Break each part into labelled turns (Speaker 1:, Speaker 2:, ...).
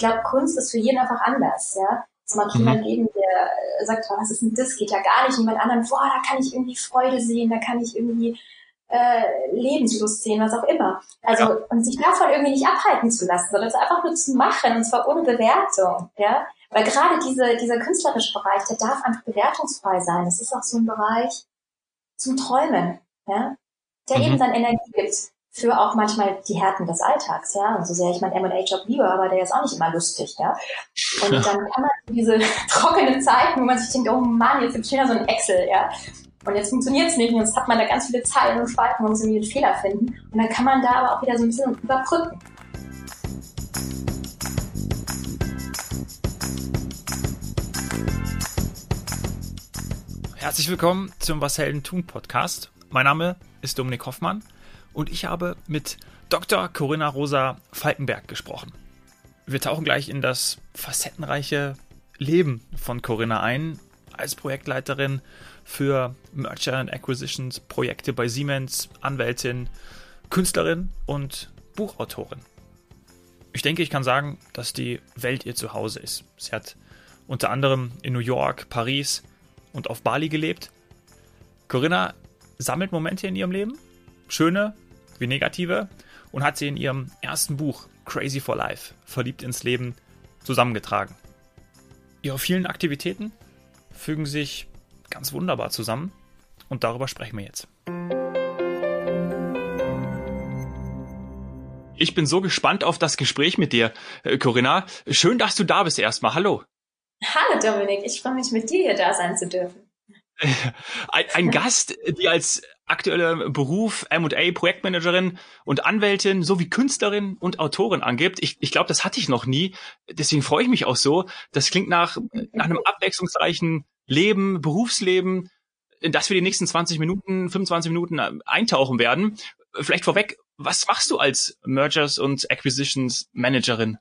Speaker 1: glaube, Kunst ist für jeden einfach anders, ja. Es mag mhm. jemand geben, der sagt, oh, was ist denn das? Geht ja gar nicht. Jemand anderen, boah, da kann ich irgendwie Freude sehen, da kann ich irgendwie äh, Lebenslust sehen, was auch immer. Also, ja. und sich davon irgendwie nicht abhalten zu lassen, sondern es einfach nur zu machen, und zwar ohne Bewertung, ja. Weil gerade diese, dieser künstlerische Bereich, der darf einfach bewertungsfrei sein. Das ist auch so ein Bereich zum Träumen, ja. Der mhm. eben dann Energie gibt für auch manchmal die Härten des Alltags, ja. Und so sehr ich meinen M&A-Job liebe, aber der ist auch nicht immer lustig, ja. Und dann kann man diese trockenen Zeiten, wo man sich denkt, oh Mann, jetzt gibt's wieder so ein Excel, ja. Und jetzt funktioniert's nicht und jetzt hat man da ganz viele Zeilen und Spalten und muss irgendwie einen Fehler finden. Und dann kann man da aber auch wieder so ein bisschen überbrücken.
Speaker 2: Herzlich willkommen zum Was Helden tun Podcast. Mein Name ist Dominik Hoffmann und ich habe mit Dr. Corinna Rosa Falkenberg gesprochen. Wir tauchen gleich in das facettenreiche Leben von Corinna ein, als Projektleiterin für Merger and Acquisitions Projekte bei Siemens, Anwältin, Künstlerin und Buchautorin. Ich denke, ich kann sagen, dass die Welt ihr Zuhause ist. Sie hat unter anderem in New York, Paris und auf Bali gelebt. Corinna sammelt Momente in ihrem Leben, schöne wie negative, und hat sie in ihrem ersten Buch Crazy for Life, verliebt ins Leben, zusammengetragen. Ihre vielen Aktivitäten fügen sich ganz wunderbar zusammen und darüber sprechen wir jetzt. Ich bin so gespannt auf das Gespräch mit dir, äh, Corinna. Schön, dass du da bist erstmal. Hallo.
Speaker 1: Hallo Dominik, ich freue mich mit dir hier da sein zu dürfen.
Speaker 2: Ein, ein Gast, die als aktuelle Beruf M&A Projektmanagerin und Anwältin sowie Künstlerin und Autorin angibt. Ich, ich glaube, das hatte ich noch nie. Deswegen freue ich mich auch so. Das klingt nach, nach einem abwechslungsreichen Leben, Berufsleben, in das wir die nächsten 20 Minuten, 25 Minuten äh, eintauchen werden. Vielleicht vorweg, was machst du als Mergers und Acquisitions Managerin?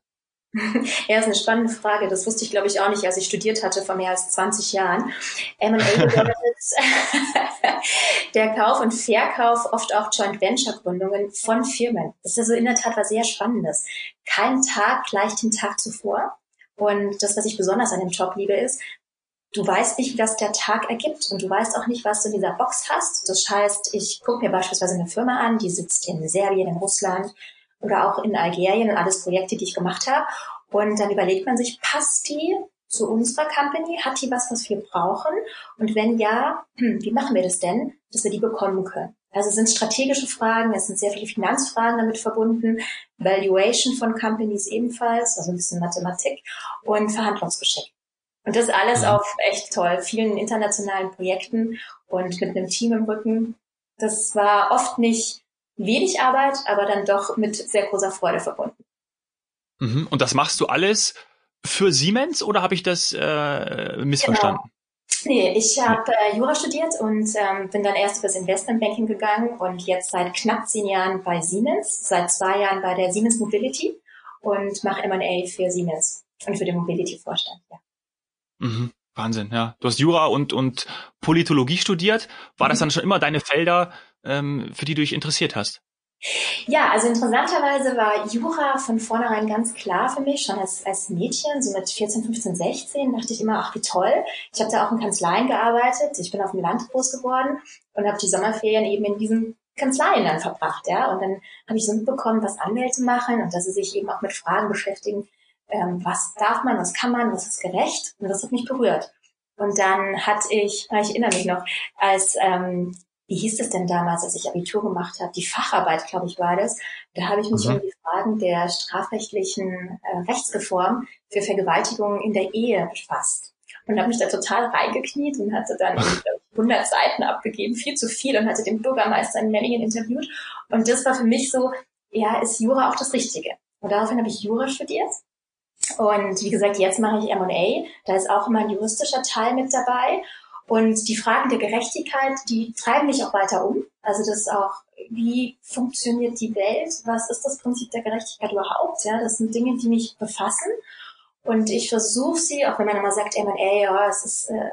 Speaker 1: Ja, ist eine spannende Frage. Das wusste ich, glaube ich, auch nicht, als ich studiert hatte vor mehr als 20 Jahren. M&A bedeutet der Kauf und Verkauf, oft auch Joint Venture Gründungen von Firmen. Das ist also in der Tat was sehr Spannendes. Kein Tag gleich den Tag zuvor. Und das, was ich besonders an dem Job liebe, ist, du weißt nicht, was der Tag ergibt und du weißt auch nicht, was du in dieser Box hast. Das heißt, ich gucke mir beispielsweise eine Firma an, die sitzt in Serbien, in Russland oder auch in Algerien und alles Projekte, die ich gemacht habe. Und dann überlegt man sich, passt die zu unserer Company? Hat die was, was wir brauchen? Und wenn ja, wie machen wir das denn, dass wir die bekommen können? Also es sind strategische Fragen, es sind sehr viele Finanzfragen damit verbunden, Valuation von Companies ebenfalls, also ein bisschen Mathematik und Verhandlungsgeschick. Und das alles ja. auf echt toll, vielen internationalen Projekten und mit einem Team im Rücken. Das war oft nicht wenig Arbeit, aber dann doch mit sehr großer Freude verbunden.
Speaker 2: Mhm. Und das machst du alles für Siemens oder habe ich das äh, missverstanden? Genau.
Speaker 1: Nee, ich habe äh, Jura studiert und ähm, bin dann erst fürs Investmentbanking gegangen und jetzt seit knapp zehn Jahren bei Siemens, seit zwei Jahren bei der Siemens Mobility und mache M&A für Siemens und für den Mobility-Vorstand. Ja.
Speaker 2: Mhm. Wahnsinn, ja. Du hast Jura und, und Politologie studiert. War das mhm. dann schon immer deine Felder, ähm, für die du dich interessiert hast?
Speaker 1: Ja, also interessanterweise war Jura von vornherein ganz klar für mich, schon als, als Mädchen, so mit 14, 15, 16, dachte ich immer, ach wie toll. Ich habe da auch in Kanzleien gearbeitet, ich bin auf dem Land groß geworden und habe die Sommerferien eben in diesen Kanzleien dann verbracht, ja. Und dann habe ich so mitbekommen, was Anwälte machen und dass sie sich eben auch mit Fragen beschäftigen, ähm, was darf man, was kann man, was ist gerecht. Und das hat mich berührt. Und dann hatte ich, ich erinnere mich noch, als ähm, wie hieß es denn damals, als ich Abitur gemacht habe? Die Facharbeit, glaube ich, war das. Da habe ich mich mhm. um die Fragen der strafrechtlichen äh, Rechtsreform für Vergewaltigung in der Ehe befasst. Und habe mich da total reingekniet und hatte dann 100 Seiten abgegeben, viel zu viel, und hatte den Bürgermeister in Memmingen interviewt. Und das war für mich so, ja, ist Jura auch das Richtige? Und daraufhin habe ich Jura studiert. Und wie gesagt, jetzt mache ich M&A. Da ist auch immer ein juristischer Teil mit dabei. Und die Fragen der Gerechtigkeit, die treiben mich auch weiter um. Also das ist auch, wie funktioniert die Welt? Was ist das Prinzip der Gerechtigkeit überhaupt? Ja, das sind Dinge, die mich befassen. Und ich versuche sie, auch wenn man immer sagt, M&A, ja, es ist, äh,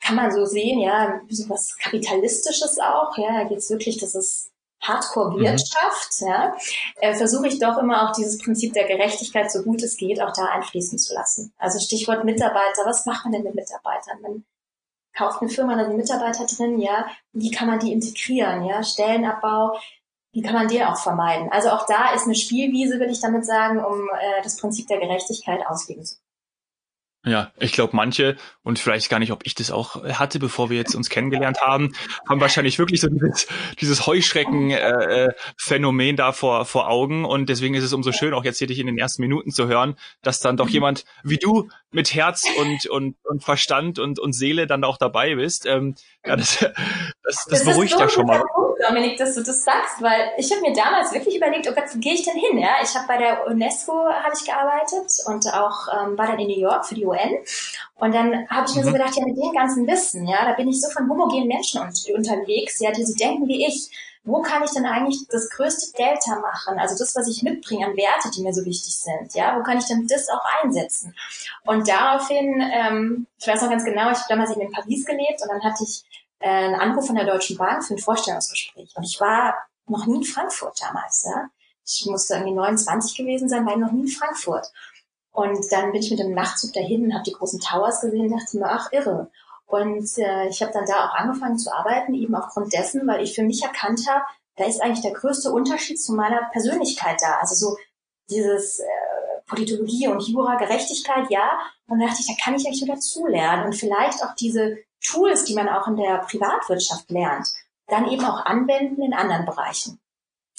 Speaker 1: kann man so sehen, ja, so was Kapitalistisches auch, ja, es wirklich, dass es Hardcore-Wirtschaft, mhm. ja, äh, versuche ich doch immer auch dieses Prinzip der Gerechtigkeit, so gut es geht, auch da einfließen zu lassen. Also Stichwort Mitarbeiter, was macht man denn mit Mitarbeitern? Man kauft eine Firma, da Mitarbeiter drin, ja, wie kann man die integrieren, ja, Stellenabbau, wie kann man den auch vermeiden? Also auch da ist eine Spielwiese, will ich damit sagen, um äh, das Prinzip der Gerechtigkeit ausleben zu können.
Speaker 2: Ja, ich glaube, manche, und vielleicht gar nicht, ob ich das auch hatte, bevor wir jetzt uns kennengelernt haben, haben wahrscheinlich wirklich so dieses, dieses Heuschrecken-Phänomen äh, äh da vor, vor Augen. Und deswegen ist es umso schön, auch jetzt hier dich in den ersten Minuten zu hören, dass dann doch jemand wie du mit Herz und, und, und Verstand und, und Seele dann auch dabei bist. Ähm, ja, das, das, das, das beruhigt so ja schon mal.
Speaker 1: Dominik, dass du das sagst, weil ich habe mir damals wirklich überlegt, oh Gott, wo gehe ich denn hin? Ja, ich habe bei der UNESCO habe ich gearbeitet und auch ähm, war dann in New York für die UN. Und dann habe ich mir mhm. so gedacht, ja, mit dem ganzen Wissen, ja, da bin ich so von homogenen Menschen un unterwegs, ja, die so denken wie ich. Wo kann ich denn eigentlich das größte Delta machen? Also das, was ich mitbringe an Werte, die mir so wichtig sind. Ja, wo kann ich denn das auch einsetzen? Und daraufhin, ähm, ich weiß noch ganz genau, ich habe damals eben in Paris gelebt und dann hatte ich einen Anruf von der Deutschen Bank für ein Vorstellungsgespräch. Und ich war noch nie in Frankfurt damals. Ja? Ich musste irgendwie 29 gewesen sein, war noch nie in Frankfurt. Und dann bin ich mit dem Nachtzug dahin, habe die großen Towers gesehen und dachte mir, ach irre. Und äh, ich habe dann da auch angefangen zu arbeiten, eben aufgrund dessen, weil ich für mich erkannt habe, da ist eigentlich der größte Unterschied zu meiner Persönlichkeit da. Also so dieses äh, Politologie und Jura, Gerechtigkeit, ja. Und dann dachte ich, da kann ich eigentlich nur dazulernen und vielleicht auch diese Tools, die man auch in der Privatwirtschaft lernt, dann eben auch anwenden in anderen Bereichen.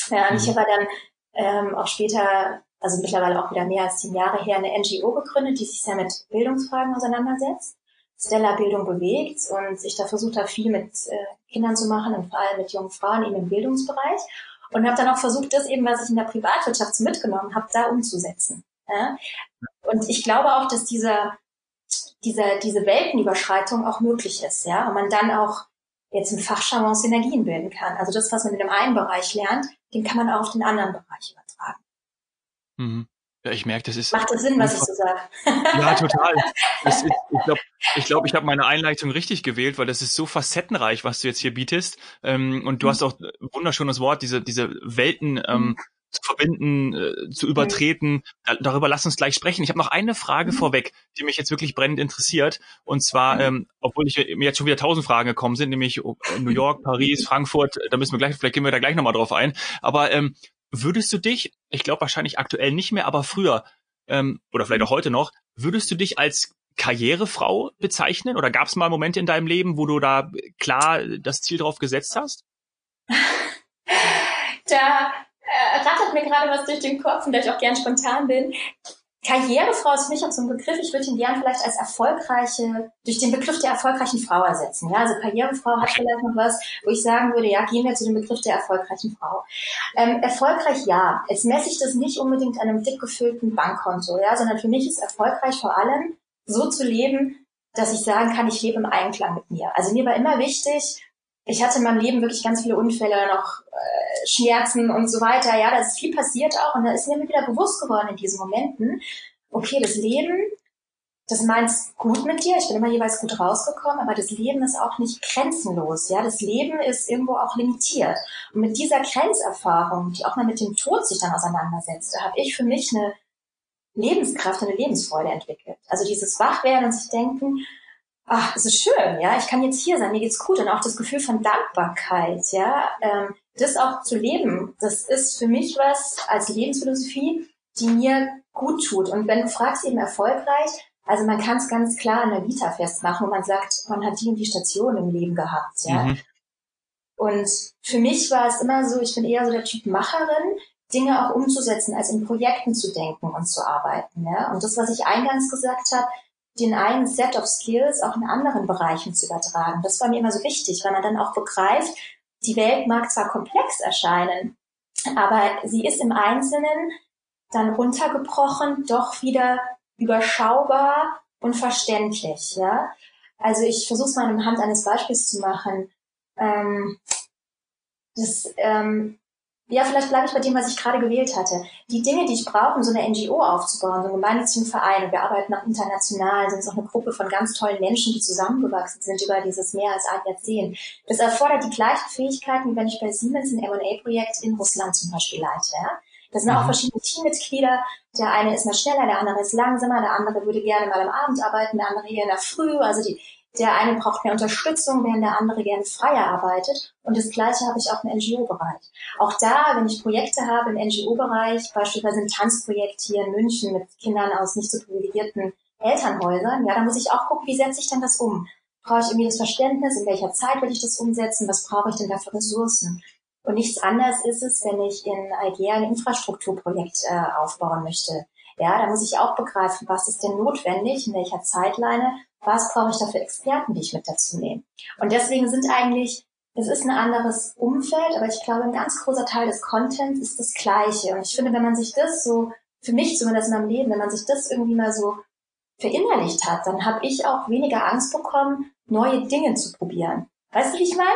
Speaker 1: Ja, und ich mhm. habe dann ähm, auch später, also mittlerweile auch wieder mehr als zehn Jahre her, eine NGO gegründet, die sich sehr mit Bildungsfragen auseinandersetzt. Stella Bildung bewegt und ich da versucht habe, viel mit äh, Kindern zu machen und vor allem mit jungen Frauen eben im Bildungsbereich. Und habe dann auch versucht, das eben, was ich in der Privatwirtschaft mitgenommen habe, da umzusetzen. Ja? Und ich glaube auch, dass dieser diese, diese Weltenüberschreitung auch möglich ist, ja, und man dann auch jetzt im Fachjargon Synergien bilden kann. Also das, was man in dem einen Bereich lernt, den kann man auch auf den anderen Bereich übertragen.
Speaker 2: Mhm. Ja, ich merke, das ist.
Speaker 1: Macht das Sinn, was ich so sage?
Speaker 2: Ja, total. Ist, ich glaube, ich, glaub, ich habe meine Einleitung richtig gewählt, weil das ist so facettenreich, was du jetzt hier bietest. Ähm, und du mhm. hast auch wunderschönes Wort, diese, diese Welten ähm, mhm zu verbinden, äh, zu übertreten. Da, darüber lass uns gleich sprechen. Ich habe noch eine Frage mhm. vorweg, die mich jetzt wirklich brennend interessiert. Und zwar, mhm. ähm, obwohl ich mir jetzt schon wieder tausend Fragen gekommen sind, nämlich oh, New York, Paris, Frankfurt, da müssen wir gleich, vielleicht gehen wir da gleich nochmal drauf ein. Aber ähm, würdest du dich, ich glaube wahrscheinlich aktuell nicht mehr, aber früher, ähm, oder vielleicht auch heute noch, würdest du dich als Karrierefrau bezeichnen? Oder gab es mal Momente in deinem Leben, wo du da klar das Ziel drauf gesetzt hast?
Speaker 1: Da äh, rattert mir gerade was durch den Kopf und da ich auch gern spontan bin. Karrierefrau ist für mich auch so ein Begriff, ich würde ihn gern vielleicht als erfolgreiche, durch den Begriff der erfolgreichen Frau ersetzen. Ja, also Karrierefrau hat vielleicht noch was, wo ich sagen würde, ja, gehen wir zu dem Begriff der erfolgreichen Frau. Ähm, erfolgreich ja. Jetzt messe ich das nicht unbedingt an einem dick gefüllten Bankkonto, ja, sondern für mich ist erfolgreich vor allem so zu leben, dass ich sagen kann, ich lebe im Einklang mit mir. Also mir war immer wichtig, ich hatte in meinem Leben wirklich ganz viele Unfälle, noch äh, Schmerzen und so weiter. Ja, da ist viel passiert auch und da ist mir wieder bewusst geworden in diesen Momenten, okay, das Leben, das meint gut mit dir, ich bin immer jeweils gut rausgekommen, aber das Leben ist auch nicht grenzenlos. Ja, das Leben ist irgendwo auch limitiert. Und mit dieser Grenzerfahrung, die auch mal mit dem Tod sich dann auseinandersetzt, da habe ich für mich eine Lebenskraft, eine Lebensfreude entwickelt. Also dieses Wachwerden und sich denken, ach, es ist schön, ja, ich kann jetzt hier sein, mir geht's gut und auch das Gefühl von Dankbarkeit, ja, ähm, das auch zu leben, das ist für mich was als Lebensphilosophie, die mir gut tut. Und wenn du fragst eben erfolgreich, also man kann es ganz klar an der Vita festmachen, wo man sagt, man hat die und die Station im Leben gehabt, ja. Mhm. Und für mich war es immer so, ich bin eher so der Typ Macherin, Dinge auch umzusetzen, als in Projekten zu denken und zu arbeiten. Ja? Und das, was ich eingangs gesagt habe, den einen Set of Skills auch in anderen Bereichen zu übertragen. Das war mir immer so wichtig, weil man dann auch begreift, die Welt mag zwar komplex erscheinen, aber sie ist im Einzelnen dann runtergebrochen doch wieder überschaubar und verständlich. Ja? Also ich versuche es mal anhand eines Beispiels zu machen. Ähm, das, ähm, ja, vielleicht bleibe ich bei dem, was ich gerade gewählt hatte. Die Dinge, die ich brauche, um so eine NGO aufzubauen, so einen gemeinnützigen Verein, wir arbeiten auch international, sind auch eine Gruppe von ganz tollen Menschen, die zusammengewachsen sind über dieses mehr als ein Jahrzehnt. Das erfordert die gleichen Fähigkeiten, wie wenn ich bei Siemens ein M&A-Projekt in Russland zum Beispiel leite. Ja? Das sind mhm. auch verschiedene Teammitglieder. Der eine ist mal schneller, der andere ist langsamer, der andere würde gerne mal am Abend arbeiten, der andere eher in der Früh. Also die, der eine braucht mehr Unterstützung, während der andere gerne freier arbeitet. Und das Gleiche habe ich auch im NGO-Bereich. Auch da, wenn ich Projekte habe im NGO-Bereich, beispielsweise ein Tanzprojekt hier in München mit Kindern aus nicht so privilegierten Elternhäusern, ja, da muss ich auch gucken, wie setze ich denn das um? Brauche ich irgendwie das Verständnis? In welcher Zeit will ich das umsetzen? Was brauche ich denn da für Ressourcen? Und nichts anderes ist es, wenn ich in Algier ein Infrastrukturprojekt äh, aufbauen möchte. Ja, da muss ich auch begreifen, was ist denn notwendig, in welcher Zeitleine, was brauche ich da für Experten, die ich mit dazu nehme. Und deswegen sind eigentlich, es ist ein anderes Umfeld, aber ich glaube, ein ganz großer Teil des Contents ist das gleiche. Und ich finde, wenn man sich das so, für mich zumindest in meinem Leben, wenn man sich das irgendwie mal so verinnerlicht hat, dann habe ich auch weniger Angst bekommen, neue Dinge zu probieren. Weißt du, wie ich meine?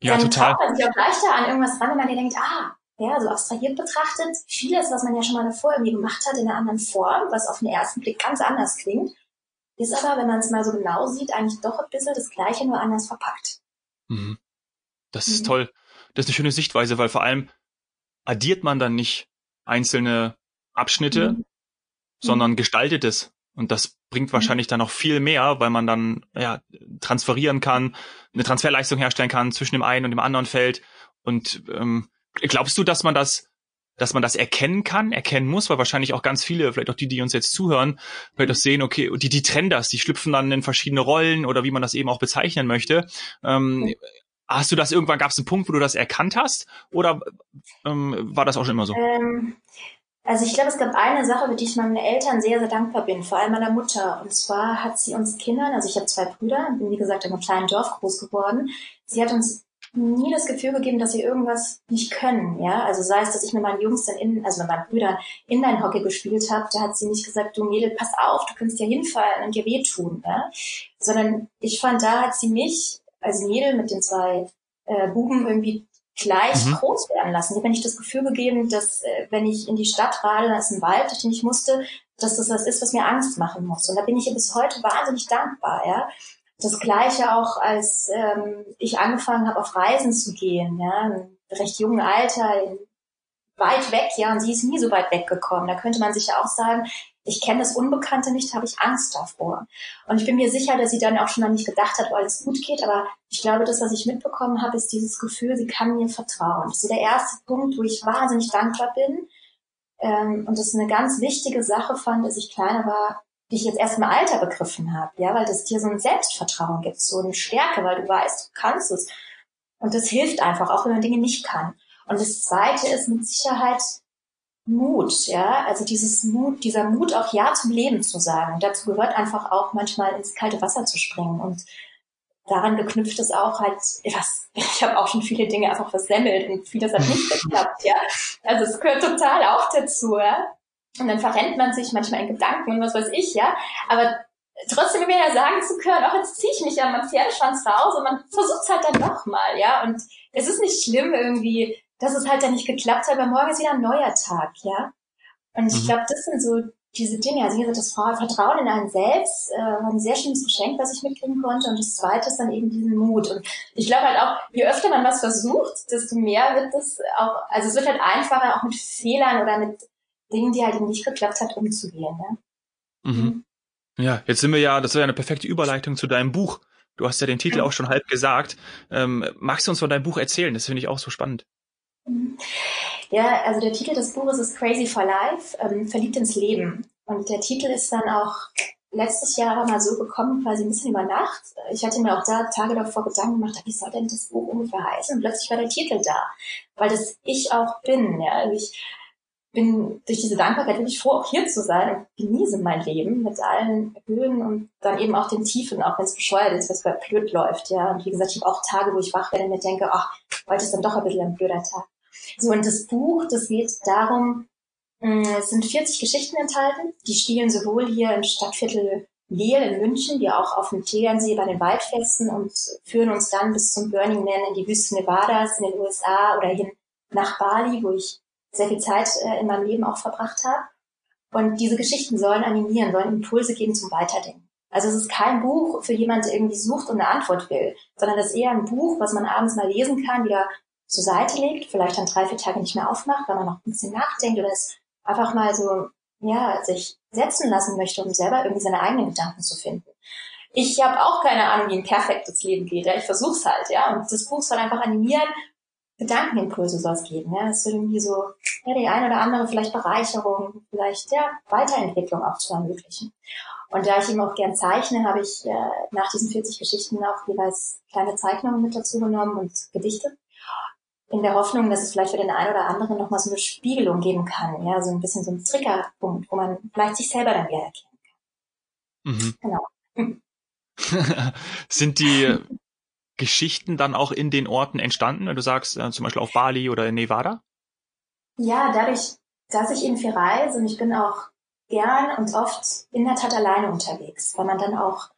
Speaker 2: Ja, dann total.
Speaker 1: Dann man sich auch leichter an irgendwas ran, wenn man dir denkt, ah, ja, so abstrahiert betrachtet, vieles, was man ja schon mal davor irgendwie gemacht hat, in einer anderen Form, was auf den ersten Blick ganz anders klingt, ist aber, wenn man es mal so genau sieht, eigentlich doch ein bisschen das Gleiche, nur anders verpackt.
Speaker 2: Mhm. Das ist mhm. toll. Das ist eine schöne Sichtweise, weil vor allem addiert man dann nicht einzelne Abschnitte, mhm. sondern gestaltet es. Und das bringt mhm. wahrscheinlich dann noch viel mehr, weil man dann ja transferieren kann, eine Transferleistung herstellen kann zwischen dem einen und dem anderen Feld. Und ähm, glaubst du, dass man das dass man das erkennen kann, erkennen muss, weil wahrscheinlich auch ganz viele, vielleicht auch die, die uns jetzt zuhören, vielleicht auch sehen, okay, die, die trennen das, die schlüpfen dann in verschiedene Rollen oder wie man das eben auch bezeichnen möchte. Ähm, hast du das irgendwann, gab es einen Punkt, wo du das erkannt hast oder ähm, war das auch schon immer so? Ähm,
Speaker 1: also ich glaube, es gab eine Sache, für die ich meinen Eltern sehr, sehr dankbar bin, vor allem meiner Mutter. Und zwar hat sie uns Kindern, also ich habe zwei Brüder, bin wie gesagt in einem kleinen Dorf groß geworden. Sie hat uns nie das Gefühl gegeben, dass sie irgendwas nicht können, ja. Also sei es, dass ich mit meinen Jungs dann in, also mit meinen Brüdern Inline-Hockey gespielt habe, da hat sie nicht gesagt, du Mädel, pass auf, du kannst dir hinfallen und dir wehtun, ja. Sondern ich fand, da hat sie mich als Mädel mit den zwei äh, Buben irgendwie gleich mhm. groß werden lassen. Sie hat mir nicht das Gefühl gegeben, dass äh, wenn ich in die Stadt rade, da ist ein Wald, durch den ich musste, dass das was ist, was mir Angst machen muss. Und da bin ich ihr bis heute wahnsinnig dankbar, ja. Das Gleiche auch, als ähm, ich angefangen habe, auf Reisen zu gehen, ja, im recht jungen Alter, weit weg, ja, und sie ist nie so weit weggekommen. Da könnte man sich ja auch sagen, ich kenne das Unbekannte nicht, habe ich Angst davor. Und ich bin mir sicher, dass sie dann auch schon an mich gedacht hat, wo alles gut geht. Aber ich glaube, das, was ich mitbekommen habe, ist dieses Gefühl, sie kann mir vertrauen. Das ist der erste Punkt, wo ich wahnsinnig dankbar bin. Ähm, und das eine ganz wichtige Sache fand, als ich kleiner war, die ich jetzt erst im Alter begriffen habe, ja, weil das dir so ein Selbstvertrauen gibt, so eine Stärke, weil du weißt, du kannst es. Und das hilft einfach, auch wenn man Dinge nicht kann. Und das zweite ist mit Sicherheit Mut, ja, also dieses Mut, dieser Mut auch Ja zum Leben zu sagen. Und dazu gehört einfach auch manchmal ins kalte Wasser zu springen und daran geknüpft ist auch halt, was, ich habe auch schon viele Dinge einfach versemmelt und vieles hat nicht geklappt, ja. Also es gehört total auch dazu, ja. Und dann verrennt man sich manchmal in Gedanken und was weiß ich, ja. Aber trotzdem immer ja sagen zu können, auch jetzt ziehe ich mich an meinem Pferdeschwanz raus und man versucht es halt dann nochmal, ja. Und es ist nicht schlimm irgendwie, dass es halt dann nicht geklappt hat, weil morgen ist wieder ein neuer Tag, ja. Und ich mhm. glaube, das sind so diese Dinge, also wie gesagt, das Vertrauen in einen selbst äh, war ein sehr schönes Geschenk, was ich mitkriegen konnte. Und das zweite ist dann eben diesen Mut. Und ich glaube halt auch, je öfter man was versucht, desto mehr wird das auch, also es wird halt einfacher, auch mit Fehlern oder mit Dingen, die halt eben nicht geklappt hat, umzugehen. Ja?
Speaker 2: Mhm. mhm. Ja, jetzt sind wir ja, das wäre ja eine perfekte Überleitung zu deinem Buch. Du hast ja den Titel auch schon halb gesagt. Ähm, magst du uns von deinem Buch erzählen? Das finde ich auch so spannend.
Speaker 1: Mhm. Ja, also der Titel des Buches ist Crazy for Life, ähm, verliebt ins Leben. Und der Titel ist dann auch letztes Jahr mal so gekommen, quasi ein bisschen über Nacht. Ich hatte mir auch da Tage davor Gedanken gemacht, wie soll denn das Buch ungefähr heißen? Und plötzlich war der Titel da, weil das ich auch bin. Ja? Also ich bin durch diese Dankbarkeit wirklich froh, auch hier zu sein und genieße mein Leben mit allen Höhen und dann eben auch den Tiefen, auch wenn es bescheuert ist, wenn es blöd läuft. Ja, und wie gesagt, ich habe auch Tage, wo ich wach werde und mir denke, ach, heute ist dann doch ein bisschen ein blöder Tag. So, und das Buch, das geht darum, mm, es sind 40 Geschichten enthalten, die spielen sowohl hier im Stadtviertel Lehl in München, wie auch auf dem Tegernsee bei den Waldfesten und führen uns dann bis zum Burning Man in die Wüste Nevadas in den USA oder hin nach Bali, wo ich sehr viel Zeit äh, in meinem Leben auch verbracht habe. Und diese Geschichten sollen animieren, sollen Impulse geben zum Weiterdenken. Also es ist kein Buch für jemanden, der irgendwie sucht und eine Antwort will, sondern es ist eher ein Buch, was man abends mal lesen kann, wieder zur Seite legt, vielleicht dann drei, vier Tage nicht mehr aufmacht, weil man noch ein bisschen nachdenkt oder es einfach mal so, ja, sich setzen lassen möchte, um selber irgendwie seine eigenen Gedanken zu finden. Ich habe auch keine Ahnung, wie ein perfektes Leben geht. Ja? Ich versuche es halt, ja. Und das Buch soll einfach animieren, Gedankenimpulse soll es geben. Ja? Es soll irgendwie so ja, die eine oder andere vielleicht Bereicherung, vielleicht ja Weiterentwicklung auch zu ermöglichen. Und da ich eben auch gern zeichne, habe ich äh, nach diesen 40 Geschichten auch jeweils kleine Zeichnungen mit dazu genommen und Gedichte. In der Hoffnung, dass es vielleicht für den einen oder anderen nochmal so eine Spiegelung geben kann. Ja, so ein bisschen so ein Triggerpunkt, wo man vielleicht sich selber dann wieder erkennen kann. Mhm.
Speaker 2: Genau. Sind die Geschichten dann auch in den Orten entstanden, wenn du sagst, äh, zum Beispiel auf Bali oder in Nevada?
Speaker 1: Ja, dadurch, dass ich in viel reise und ich bin auch gern und oft in der Tat alleine unterwegs, weil man dann auch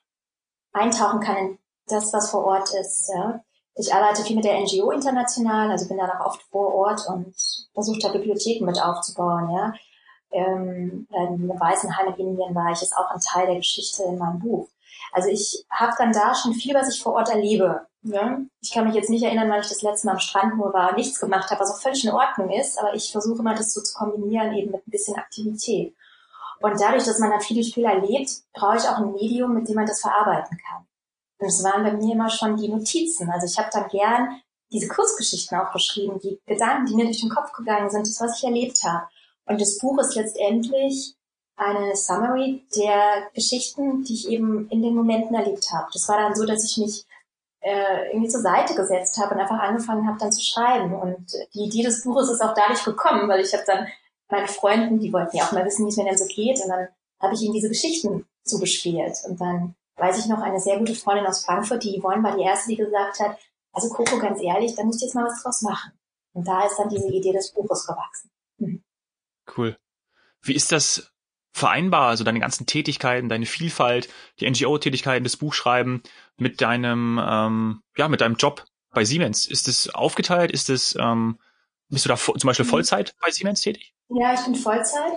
Speaker 1: eintauchen kann in das, was vor Ort ist. Ja. Ich arbeite viel mit der NGO international, also bin dann auch oft vor Ort und versuche da Bibliotheken mit aufzubauen. Ja. Ähm, in Waisenheim in Indien war ich, ist auch ein Teil der Geschichte in meinem Buch. Also ich habe dann da schon viel, was ich vor Ort erlebe. Ja? Ich kann mich jetzt nicht erinnern, weil ich das letzte Mal am Strand nur war, nichts gemacht habe, was auch völlig in Ordnung ist, aber ich versuche mal das so zu kombinieren eben mit ein bisschen Aktivität. Und dadurch, dass man dann viel durch viel erlebt, brauche ich auch ein Medium, mit dem man das verarbeiten kann. Und es waren bei mir immer schon die Notizen. Also ich habe dann gern diese Kurzgeschichten auch geschrieben, die Gedanken, die mir durch den Kopf gegangen sind, das, was ich erlebt habe. Und das Buch ist letztendlich eine Summary der Geschichten, die ich eben in den Momenten erlebt habe. Das war dann so, dass ich mich äh, irgendwie zur Seite gesetzt habe und einfach angefangen habe dann zu schreiben. Und die Idee des Buches ist auch dadurch gekommen, weil ich habe dann meine Freunden, die wollten ja auch mal wissen, wie es mir denn so geht. Und dann habe ich ihnen diese Geschichten zugespielt. Und dann weiß ich noch eine sehr gute Freundin aus Frankfurt, die Yvonne war die erste, die gesagt hat, also Coco, ganz ehrlich, da musst du jetzt mal was draus machen. Und da ist dann diese Idee des Buches gewachsen.
Speaker 2: Cool. Wie ist das vereinbar, also deine ganzen Tätigkeiten, deine Vielfalt, die NGO-Tätigkeiten, das Buchschreiben mit deinem, ähm, ja, mit deinem Job bei Siemens? Ist es aufgeteilt? Ist es, ähm, bist du da zum Beispiel mhm. Vollzeit bei Siemens tätig?
Speaker 1: Ja, ich bin Vollzeit.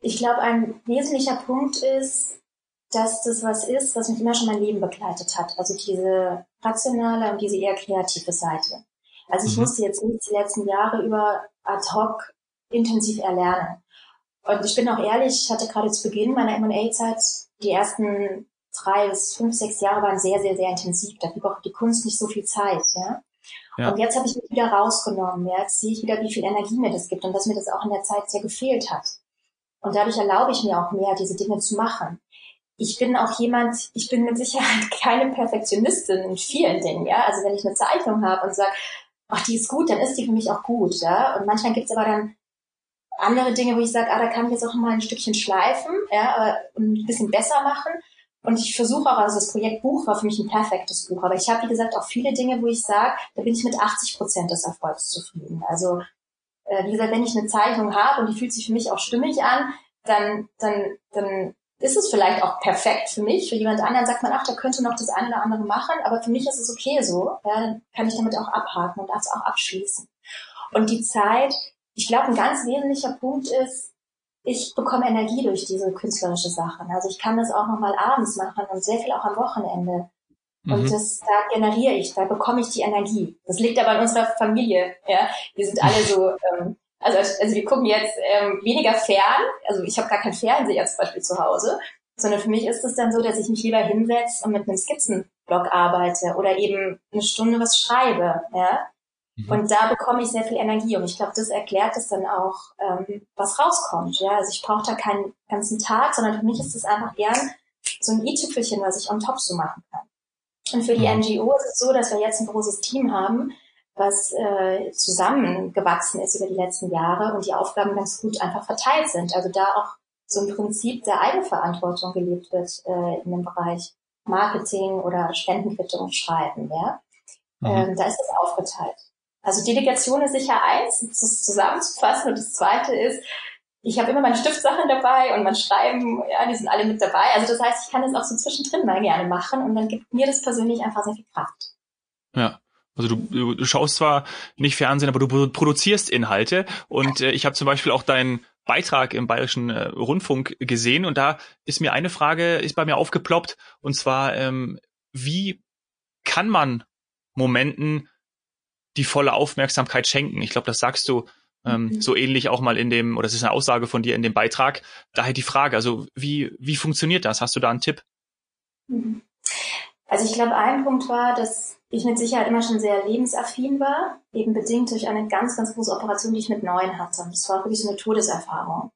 Speaker 1: Ich glaube, ein wesentlicher Punkt ist, dass das was ist, was mich immer schon mein Leben begleitet hat. Also diese rationale und diese eher kreative Seite. Also ich mhm. musste jetzt nicht die letzten Jahre über ad hoc intensiv erlernen. Und ich bin auch ehrlich, ich hatte gerade zu Beginn meiner M&A-Zeit die ersten drei bis fünf, sechs Jahre waren sehr, sehr, sehr intensiv. Da blieb auch die Kunst nicht so viel Zeit, ja. ja. Und jetzt habe ich mich wieder rausgenommen. Ja. Jetzt sehe ich wieder, wie viel Energie mir das gibt und dass mir das auch in der Zeit sehr gefehlt hat. Und dadurch erlaube ich mir auch mehr, diese Dinge zu machen. Ich bin auch jemand, ich bin mit Sicherheit keine Perfektionistin in vielen Dingen, ja. Also wenn ich eine Zeichnung habe und sage, ach, die ist gut, dann ist die für mich auch gut, ja. Und manchmal gibt es aber dann andere Dinge, wo ich sage, ah, da kann ich jetzt auch mal ein Stückchen schleifen, ja, und ein bisschen besser machen. Und ich versuche auch, also das Projekt Buch war für mich ein perfektes Buch. Aber ich habe, wie gesagt, auch viele Dinge, wo ich sage, da bin ich mit 80 Prozent des Erfolgs zufrieden. Also, äh, wie gesagt, wenn ich eine Zeichnung habe und die fühlt sich für mich auch stimmig an, dann, dann, dann ist es vielleicht auch perfekt für mich. Für jemand anderen sagt man, ach, da könnte noch das eine oder andere machen, aber für mich ist es okay so. Ja, dann kann ich damit auch abhaken und das auch abschließen. Und die Zeit, ich glaube, ein ganz wesentlicher Punkt ist, ich bekomme Energie durch diese künstlerische Sachen. Also ich kann das auch nochmal abends machen und sehr viel auch am Wochenende. Und mhm. das, da generiere ich, da bekomme ich die Energie. Das liegt aber in unserer Familie. Ja, wir sind alle so, ähm, also also wir gucken jetzt ähm, weniger fern. Also ich habe gar keinen Fernseher zum Beispiel zu Hause, sondern für mich ist es dann so, dass ich mich lieber hinsetze und mit einem Skizzenblock arbeite oder eben eine Stunde was schreibe. Ja, Mhm. Und da bekomme ich sehr viel Energie und ich glaube, das erklärt es dann auch, ähm, was rauskommt. Ja, also ich brauche da keinen ganzen Tag, sondern für mich ist es einfach gern so ein i-Tüpfelchen, was ich on top so machen kann. Und für die mhm. NGO ist es so, dass wir jetzt ein großes Team haben, was äh, zusammengewachsen ist über die letzten Jahre und die Aufgaben ganz gut einfach verteilt sind. Also da auch so ein Prinzip der Eigenverantwortung gelebt wird äh, in dem Bereich Marketing oder Spendenquittung schreiben. Ja? Mhm. Ähm, da ist es aufgeteilt. Also Delegation ist sicher eins, zusammenzufassen. Und das zweite ist, ich habe immer meine Stiftsachen dabei und mein Schreiben, ja, die sind alle mit dabei. Also das heißt, ich kann das auch so zwischendrin mal gerne machen und dann gibt mir das persönlich einfach sehr viel Kraft.
Speaker 2: Ja. Also du, du schaust zwar nicht Fernsehen, aber du produzierst Inhalte. Und äh, ich habe zum Beispiel auch deinen Beitrag im Bayerischen äh, Rundfunk gesehen und da ist mir eine Frage, ist bei mir aufgeploppt, und zwar, ähm, wie kann man Momenten die volle Aufmerksamkeit schenken? Ich glaube, das sagst du ähm, mhm. so ähnlich auch mal in dem, oder es ist eine Aussage von dir in dem Beitrag. Daher die Frage, also wie, wie funktioniert das? Hast du da einen Tipp?
Speaker 1: Mhm. Also ich glaube, ein Punkt war, dass ich mit Sicherheit immer schon sehr lebensaffin war, eben bedingt durch eine ganz, ganz große Operation, die ich mit neun hatte. Das war wirklich so eine Todeserfahrung.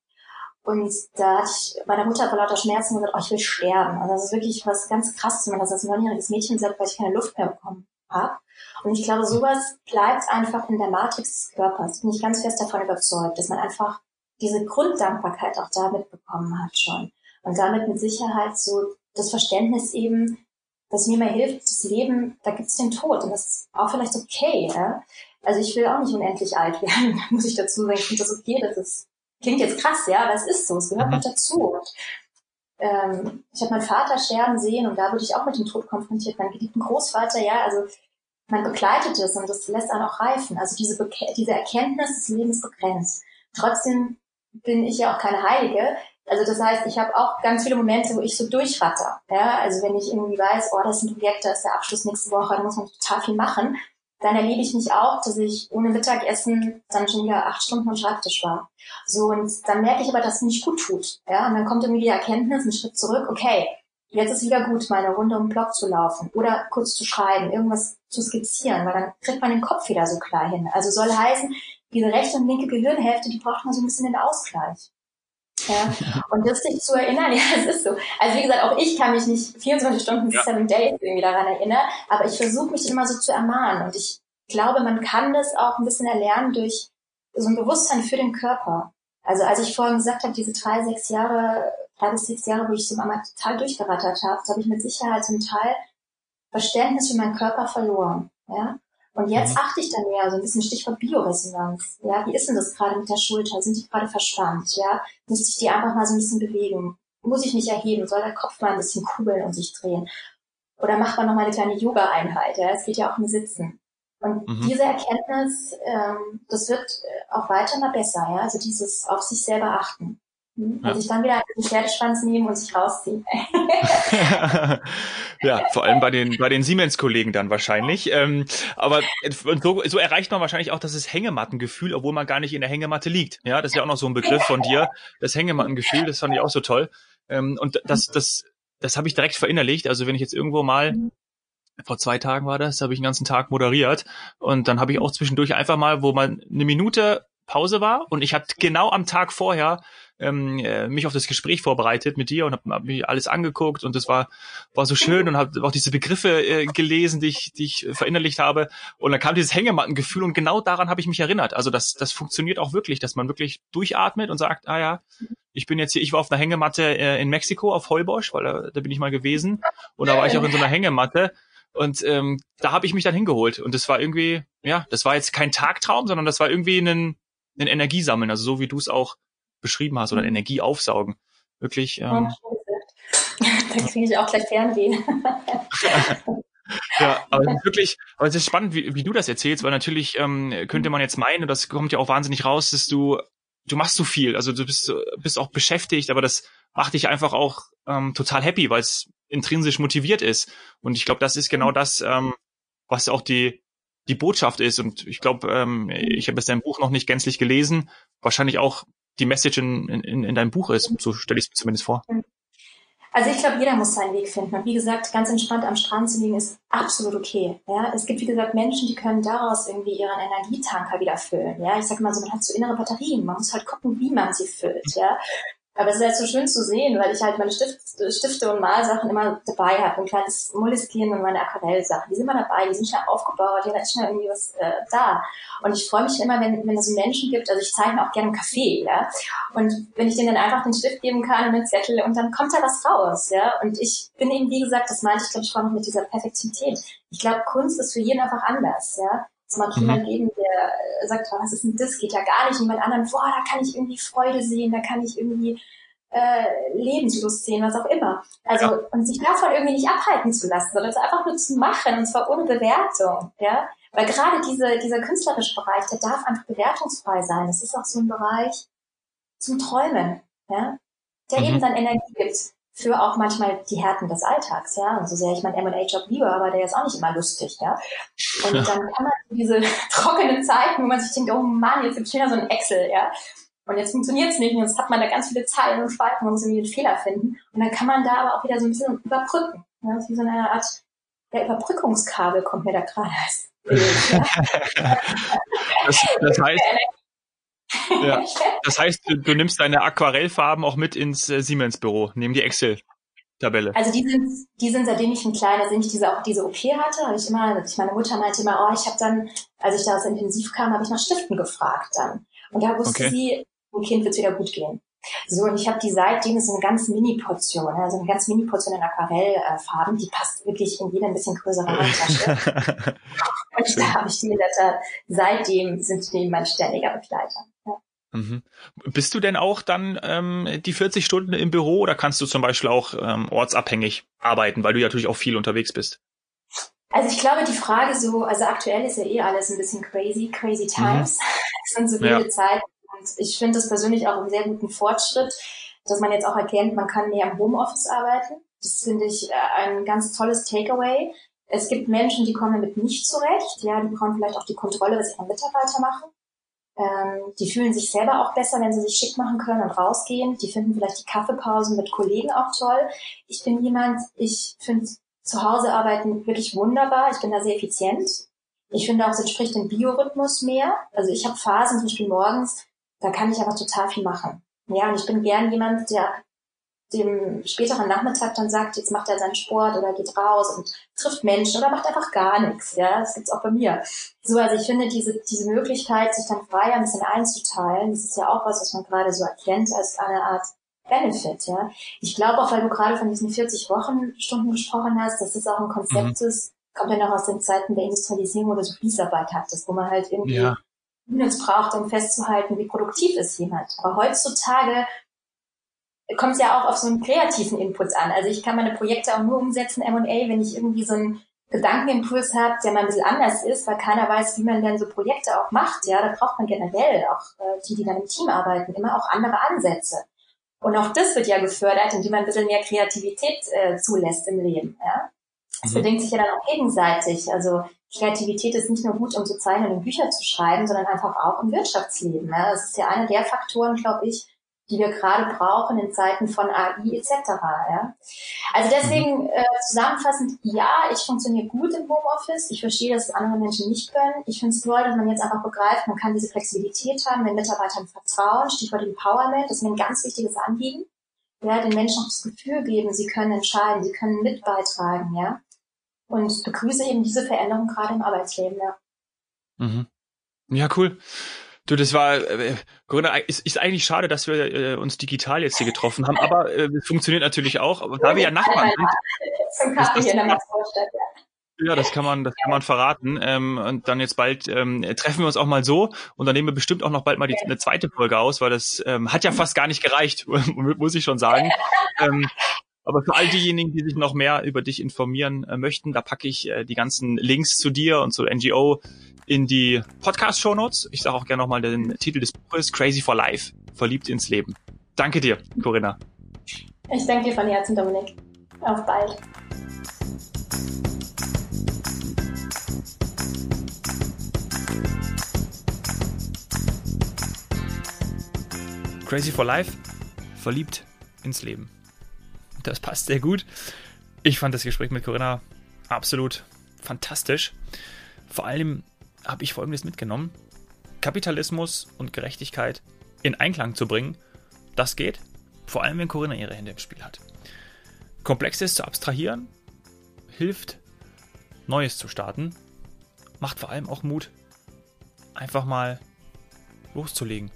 Speaker 1: Und da hatte ich meiner Mutter vor lauter Schmerzen gesagt, oh, ich will sterben. Also das ist wirklich was ganz krasses, wenn man das als neunjähriges Mädchen sagt, weil ich keine Luft mehr bekommen habe. Und ich glaube, sowas bleibt einfach in der Matrix des Körpers. Bin ich ganz fest davon überzeugt, dass man einfach diese Grunddankbarkeit auch da mitbekommen hat schon. Und damit mit Sicherheit so das Verständnis eben, was mir mal hilft, das Leben, da gibt's den Tod und das ist auch vielleicht okay. Ja? Also ich will auch nicht unendlich alt werden, muss ich dazu sagen. Ich finde das okay, das ist, klingt jetzt krass, ja, aber es ist so, es gehört mhm. dazu. Und, ähm, ich habe meinen Vater sterben sehen und da wurde ich auch mit dem Tod konfrontiert, meinen geliebten Großvater, ja, also man begleitet es und das lässt einen auch reifen. Also diese, Beke diese Erkenntnis des Lebens begrenzt. Trotzdem bin ich ja auch keine Heilige. Also das heißt, ich habe auch ganz viele Momente, wo ich so durchratter. Ja? Also wenn ich irgendwie weiß, oh, das ist ein Projekt, da ist der Abschluss nächste Woche, da muss man total viel machen, dann erlebe ich mich auch, dass ich ohne Mittagessen dann schon wieder acht Stunden am Schreibtisch war. So, und dann merke ich aber, dass es nicht gut tut. Ja? Und dann kommt irgendwie die Erkenntnis, ein Schritt zurück, okay, jetzt ist wieder gut, mal eine Runde um den Block zu laufen oder kurz zu schreiben, irgendwas zu skizzieren, weil dann kriegt man den Kopf wieder so klar hin. Also soll heißen, diese rechte und linke Gehirnhälfte, die braucht man so ein bisschen den Ausgleich. Ja. Und das sich zu erinnern, ja, es ist so. Also wie gesagt, auch ich kann mich nicht 24 Stunden, ja. seven days irgendwie daran erinnern, aber ich versuche mich immer so zu ermahnen. Und ich glaube, man kann das auch ein bisschen erlernen durch so ein Bewusstsein für den Körper. Also als ich vorhin gesagt habe, diese drei, sechs Jahre, drei bis sechs Jahre, wo ich so mal total durchgerattert habe, da habe ich mit Sicherheit zum Teil Verständnis für meinen Körper verloren. Ja? Und jetzt mhm. achte ich dann mehr, so ein bisschen Stichwort Bioresonanz. Ja, wie ist denn das gerade mit der Schulter? Sind die gerade verspannt? Ja, muss ich die einfach mal so ein bisschen bewegen? Muss ich mich erheben? Soll der Kopf mal ein bisschen kugeln und sich drehen? Oder macht man noch mal eine kleine Yoga-Einheit? Ja, es geht ja auch im Sitzen. Und mhm. diese Erkenntnis, ähm, das wird äh, auch weiter mal besser. Ja, also dieses auf sich selber achten. Hm? Ja. Und sich dann wieder einen Pferdeschwanz nehmen und sich rausziehen.
Speaker 2: ja, vor allem bei den, bei den Siemens-Kollegen dann wahrscheinlich. Ähm, aber so, so erreicht man wahrscheinlich auch das Hängemattengefühl, obwohl man gar nicht in der Hängematte liegt. Ja, das ist ja auch noch so ein Begriff von dir. Das Hängemattengefühl, das fand ich auch so toll. Ähm, und das, das, das habe ich direkt verinnerlicht. Also wenn ich jetzt irgendwo mal vor zwei Tagen war das, habe ich den ganzen Tag moderiert und dann habe ich auch zwischendurch einfach mal, wo man eine Minute Pause war und ich hatte genau am Tag vorher ähm, äh, mich auf das Gespräch vorbereitet mit dir und habe hab mir alles angeguckt und das war war so schön und habe auch diese Begriffe äh, gelesen, die ich, die ich verinnerlicht habe. Und dann kam dieses Hängemattengefühl und genau daran habe ich mich erinnert. Also das das funktioniert auch wirklich, dass man wirklich durchatmet und sagt, ah ja, ich bin jetzt hier, ich war auf einer Hängematte äh, in Mexiko auf Heubosch, weil da, da bin ich mal gewesen. Und da war ich auch in so einer Hängematte. Und ähm, da habe ich mich dann hingeholt. Und das war irgendwie, ja, das war jetzt kein Tagtraum, sondern das war irgendwie ein, ein Energiesammeln, also so wie du es auch beschrieben hast oder mhm. Energie aufsaugen. Wirklich. Ähm,
Speaker 1: da kriege ich auch gleich Fernweh.
Speaker 2: ja, aber es ist wirklich, aber es ist spannend, wie, wie du das erzählst, weil natürlich ähm, könnte man jetzt meinen, und das kommt ja auch wahnsinnig raus, dass du, du machst so viel, also du bist, bist auch beschäftigt, aber das macht dich einfach auch ähm, total happy, weil es intrinsisch motiviert ist. Und ich glaube, das ist genau das, ähm, was auch die, die Botschaft ist. Und ich glaube, ähm, ich habe jetzt dein Buch noch nicht gänzlich gelesen, wahrscheinlich auch die Message in, in, in deinem Buch ist. So stelle ich es mir zumindest vor.
Speaker 1: Also ich glaube, jeder muss seinen Weg finden. Und wie gesagt, ganz entspannt am Strand zu liegen ist absolut okay. Ja, es gibt wie gesagt Menschen, die können daraus irgendwie ihren Energietanker wieder füllen. Ja, ich sage mal so, man hat so innere Batterien. Man muss halt gucken, wie man sie füllt. Ja, aber es ist halt so schön zu sehen, weil ich halt meine Stift, Stifte und Malsachen immer dabei habe. Ein kleines Moleskine und meine Aquarellsachen. Die sind immer dabei, die sind schnell aufgebaut, die hat schnell irgendwie was äh, da. Und ich freue mich immer, wenn, wenn es Menschen gibt, also ich zeichne auch gerne einen Kaffee, ja. Und wenn ich denen dann einfach den Stift geben kann und einen Zettel und dann kommt da was raus, ja. Und ich bin eben, wie gesagt, das meinte ich, glaube ich, vorhin mit dieser Perfektionität. Ich glaube, Kunst ist für jeden einfach anders, ja. Es mag mhm. jemand geben, der sagt, was ist denn das? Geht ja gar nicht. Jemand anderen, boah, da kann ich irgendwie Freude sehen, da kann ich irgendwie äh, Lebenslust sehen, was auch immer. Also ja. und sich davon irgendwie nicht abhalten zu lassen, sondern es einfach nur zu machen und zwar ohne Bewertung, ja. Weil gerade diese, dieser künstlerische Bereich, der darf einfach bewertungsfrei sein. Das ist auch so ein Bereich zum Träumen, ja, der mhm. eben dann Energie gibt für auch manchmal die Härten des Alltags, ja. Und so sehr ich meinen M&A-Job liebe, aber der ist auch nicht immer lustig, ja. Und dann kann man diese trockenen Zeiten, wo man sich denkt, oh Mann, jetzt gibt's wieder so ein Excel, ja. Und jetzt funktioniert es nicht und jetzt hat man da ganz viele Zeilen und Spalten und muss irgendwie einen Fehler finden. Und dann kann man da aber auch wieder so ein bisschen überbrücken. Ja, das ist wie so eine Art der Überbrückungskabel kommt mir da gerade als. Ja.
Speaker 2: das, das heißt, ja. Das heißt, du, du, nimmst deine Aquarellfarben auch mit ins äh, Siemens-Büro, neben die Excel-Tabelle.
Speaker 1: Also die sind, die sind, seitdem ich ein kleiner, seitdem ich diese, auch diese OP hatte, habe ich immer, ich, meine Mutter meinte immer, oh, ich habe dann, als ich da so intensiv kam, habe ich nach Stiften gefragt dann. Und da wusste okay. sie, dem Kind wird wieder gut gehen. So, und ich habe die seitdem ist eine ganz Mini-Portion, also eine ganz Mini-Portion in Aquarellfarben, die passt wirklich in jede ein bisschen größere Handtasche. und da habe ich die Tat, seitdem sind die mein ständiger Begleiter.
Speaker 2: Mhm. Bist du denn auch dann ähm, die 40 Stunden im Büro oder kannst du zum Beispiel auch ähm, ortsabhängig arbeiten, weil du ja natürlich auch viel unterwegs bist?
Speaker 1: Also ich glaube, die Frage so, also aktuell ist ja eh alles ein bisschen crazy, crazy mhm. times. Mhm. Es sind so wilde ja. Zeiten und ich finde das persönlich auch einen sehr guten Fortschritt, dass man jetzt auch erkennt, man kann mehr im Homeoffice arbeiten. Das finde ich äh, ein ganz tolles Takeaway. Es gibt Menschen, die kommen damit nicht zurecht. Ja, die brauchen vielleicht auch die Kontrolle, was ihre Mitarbeiter machen. Ähm, die fühlen sich selber auch besser, wenn sie sich schick machen können und rausgehen. Die finden vielleicht die Kaffeepausen mit Kollegen auch toll. Ich bin jemand, ich finde zu Hause arbeiten wirklich wunderbar. Ich bin da sehr effizient. Ich finde auch, es entspricht dem Biorhythmus mehr. Also ich habe Phasen, zum Beispiel morgens, da kann ich aber total viel machen. Ja, und ich bin gern jemand, der dem späteren Nachmittag dann sagt, jetzt macht er seinen Sport oder geht raus und trifft Menschen oder macht einfach gar nichts. Ja, das gibt's auch bei mir. So, also ich finde diese, diese Möglichkeit, sich dann frei ein bisschen einzuteilen, das ist ja auch was, was man gerade so erkennt als eine Art Benefit, ja. Ich glaube auch, weil du gerade von diesen 40 Wochenstunden gesprochen hast, dass das auch ein Konzept mhm. ist, kommt ja noch aus den Zeiten der Industrialisierung oder so Fließarbeit hattest, wo man halt irgendwie ja. Units braucht, um festzuhalten, wie produktiv ist jemand. Aber heutzutage kommt es ja auch auf so einen kreativen Input an. Also ich kann meine Projekte auch nur umsetzen, M&A, wenn ich irgendwie so einen Gedankenimpuls habe, der mal ein bisschen anders ist, weil keiner weiß, wie man denn so Projekte auch macht. Ja, da braucht man generell auch äh, die, die dann im Team arbeiten, immer auch andere Ansätze. Und auch das wird ja gefördert, indem man ein bisschen mehr Kreativität äh, zulässt im Leben. Ja? Das mhm. bedingt sich ja dann auch gegenseitig. Also Kreativität ist nicht nur gut, um so Zeilen in Bücher zu schreiben, sondern einfach auch im Wirtschaftsleben. Ja? Das ist ja einer der Faktoren, glaube ich, die wir gerade brauchen in Zeiten von AI etc. Ja? Also deswegen mhm. äh, zusammenfassend, ja, ich funktioniere gut im Homeoffice. Ich verstehe, dass es andere Menschen nicht können. Ich finde es toll, dass man jetzt einfach begreift, man kann diese Flexibilität haben, den Mitarbeitern vertrauen, Stichwort Empowerment, das ist mir ein ganz wichtiges Anliegen. Ja, den Menschen auch das Gefühl geben, sie können entscheiden, sie können mit beitragen, ja. Und begrüße eben diese Veränderung gerade im Arbeitsleben, ja.
Speaker 2: Mhm. Ja, cool. Du, das war, äh, Corinna, ist, ist eigentlich schade, dass wir äh, uns digital jetzt hier getroffen haben, aber äh, funktioniert natürlich auch. Aber da wir ja Nachbarn sind. ja. das kann man, das kann man verraten. Ähm, und dann jetzt bald ähm, treffen wir uns auch mal so und dann nehmen wir bestimmt auch noch bald mal die, eine zweite Folge aus, weil das ähm, hat ja fast gar nicht gereicht, muss ich schon sagen. Ähm, aber für all diejenigen, die sich noch mehr über dich informieren äh, möchten, da packe ich äh, die ganzen Links zu dir und zu NGO in die Podcast-Show Notes. Ich sage auch gerne nochmal den Titel des Buches, Crazy for Life, verliebt ins Leben. Danke dir, Corinna.
Speaker 1: Ich danke dir von Herzen, Dominik. Auf bald.
Speaker 2: Crazy for Life, verliebt ins Leben. Das passt sehr gut. Ich fand das Gespräch mit Corinna absolut fantastisch. Vor allem habe ich Folgendes mitgenommen. Kapitalismus und Gerechtigkeit in Einklang zu bringen, das geht, vor allem wenn Corinna ihre Hände im Spiel hat. Komplexes zu abstrahieren, hilft, Neues zu starten, macht vor allem auch Mut, einfach mal loszulegen,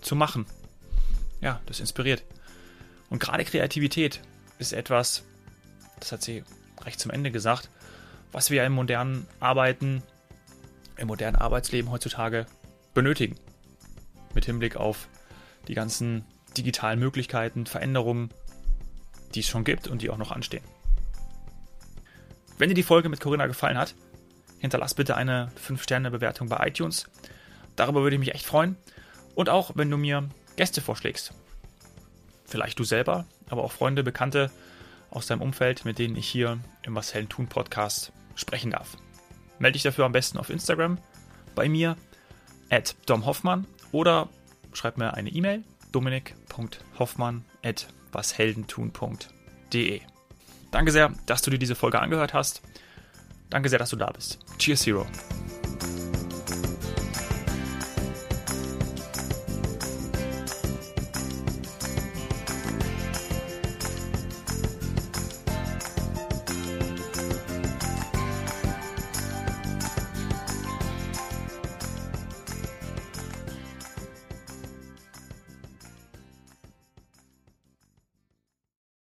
Speaker 2: zu machen. Ja, das inspiriert. Und gerade Kreativität ist etwas, das hat sie recht zum Ende gesagt, was wir im modernen Arbeiten im modernen Arbeitsleben heutzutage benötigen. Mit Hinblick auf die ganzen digitalen Möglichkeiten, Veränderungen, die es schon gibt und die auch noch anstehen. Wenn dir die Folge mit Corinna gefallen hat, hinterlass bitte eine 5-Sterne-Bewertung bei iTunes. Darüber würde ich mich echt freuen. Und auch, wenn du mir Gäste vorschlägst. Vielleicht du selber, aber auch Freunde, Bekannte aus deinem Umfeld, mit denen ich hier im Was Hellen tun Podcast sprechen darf. Melde dich dafür am besten auf Instagram bei mir at domhoffmann oder schreib mir eine E-Mail dominik.hoffmann at washeldentun.de. Danke sehr, dass du dir diese Folge angehört hast. Danke sehr, dass du da bist. Cheers, Hero.